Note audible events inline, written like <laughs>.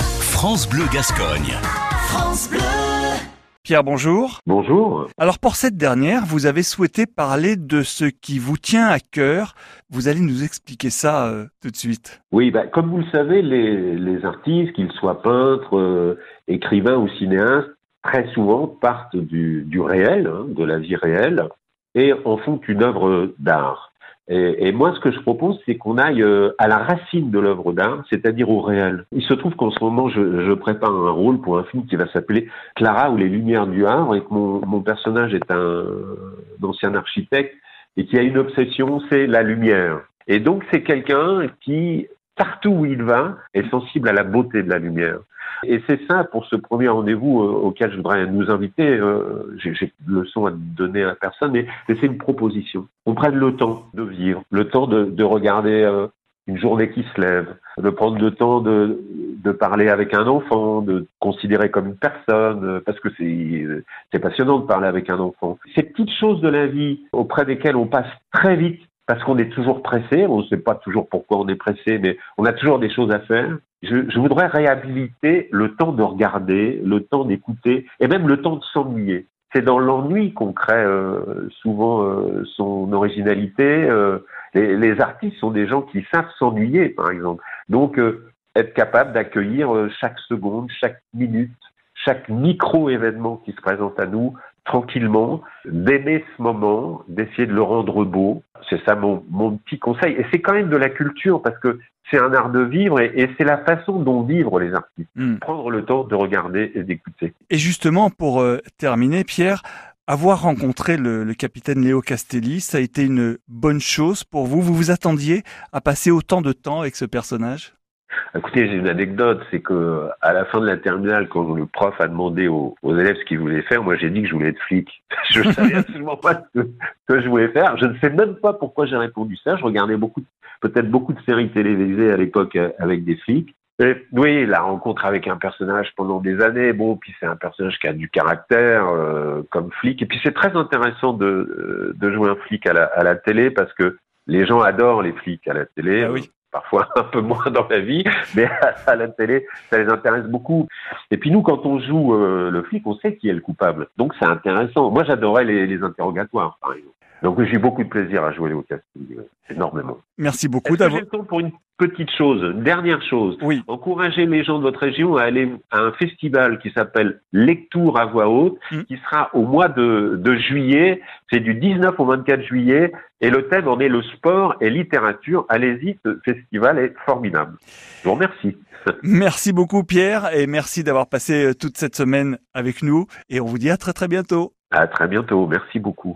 France Bleu Gascogne. France Bleu. Pierre, bonjour. Bonjour. Alors pour cette dernière, vous avez souhaité parler de ce qui vous tient à cœur. Vous allez nous expliquer ça euh, tout de suite. Oui, bah, comme vous le savez, les, les artistes, qu'ils soient peintres, euh, écrivains ou cinéastes, très souvent partent du, du réel, hein, de la vie réelle, et en font une œuvre d'art. Et, et, moi, ce que je propose, c'est qu'on aille euh, à la racine de l'œuvre d'art, c'est-à-dire au réel. Il se trouve qu'en ce moment, je, je, prépare un rôle pour un film qui va s'appeler Clara ou les Lumières du Havre, et que mon, mon personnage est un, un ancien architecte et qui a une obsession, c'est la lumière. Et donc, c'est quelqu'un qui, partout où il va, est sensible à la beauté de la lumière. Et c'est ça pour ce premier rendez-vous euh, auquel je voudrais nous inviter. Euh, J'ai de leçon à donner à personne, mais, mais c'est une proposition. On prenne le temps de vivre, le temps de, de regarder euh, une journée qui se lève, de prendre le temps de, de parler avec un enfant, de considérer comme une personne, euh, parce que c'est passionnant de parler avec un enfant. Ces petites choses de la vie auprès desquelles on passe très vite parce qu'on est toujours pressé, on ne sait pas toujours pourquoi on est pressé, mais on a toujours des choses à faire. Je, je voudrais réhabiliter le temps de regarder, le temps d'écouter, et même le temps de s'ennuyer. C'est dans l'ennui qu'on crée euh, souvent euh, son originalité. Euh, les, les, artistes sont des gens qui savent s'ennuyer, par exemple. Donc, euh, être capable d'accueillir euh, chaque seconde, chaque minute, chaque micro-événement qui se présente à nous tranquillement, d'aimer ce moment, d'essayer de le rendre beau. C'est ça mon, mon petit conseil. Et c'est quand même de la culture parce que c'est un art de vivre et, et c'est la façon dont vivre les artistes. Mm. Prendre le temps de regarder et d'écouter. Et justement, pour euh, terminer, Pierre, avoir rencontré le, le, capitaine Léo Castelli, ça a été une bonne chose pour vous. Vous vous attendiez à passer autant de temps avec ce personnage? Écoutez, j'ai une anecdote, c'est que à la fin de la terminale, quand le prof a demandé aux, aux élèves ce qu'ils voulaient faire, moi j'ai dit que je voulais être flic. <laughs> Je ne savais <laughs> absolument pas ce que, ce que, je voulais faire. Je ne sais même pas pourquoi j'ai répondu ça. Je regardais beaucoup, peut-être beaucoup de séries télévisées à l'époque euh, avec des flics. Et, oui, la rencontre avec un personnage pendant des années, bon, puis c'est un personnage qui a du caractère euh, comme flic. Et puis c'est très intéressant de, euh, de jouer un flic à la, à la télé parce que les gens adorent les flics à la télé. Ah oui parfois <laughs> un peu moins dans la vie, mais à, la télé, ça les intéresse beaucoup. Et puis nous, quand on joue euh, le flic, on sait qui est le coupable. Donc c'est intéressant. Moi, j'adorais les, les, interrogatoires, par exemple. Donc j'ai beaucoup de plaisir à jouer au casting, énormément. Merci beaucoup d'avoir. J'ai le temps pour une petite chose, dernière chose. Oui. Encourager les gens de votre région à aller à un festival qui s'appelle Lecture à voix haute, mmh. qui sera au mois de, de juillet. C'est du 19 au 24 juillet. Et le thème en est le sport et littérature. Allez-y, ce festival est formidable. Je vous remercie. <laughs> Merci beaucoup Pierre et merci d'avoir passé toute cette semaine avec nous. Et on vous dit à très très bientôt. À très bientôt. Merci beaucoup.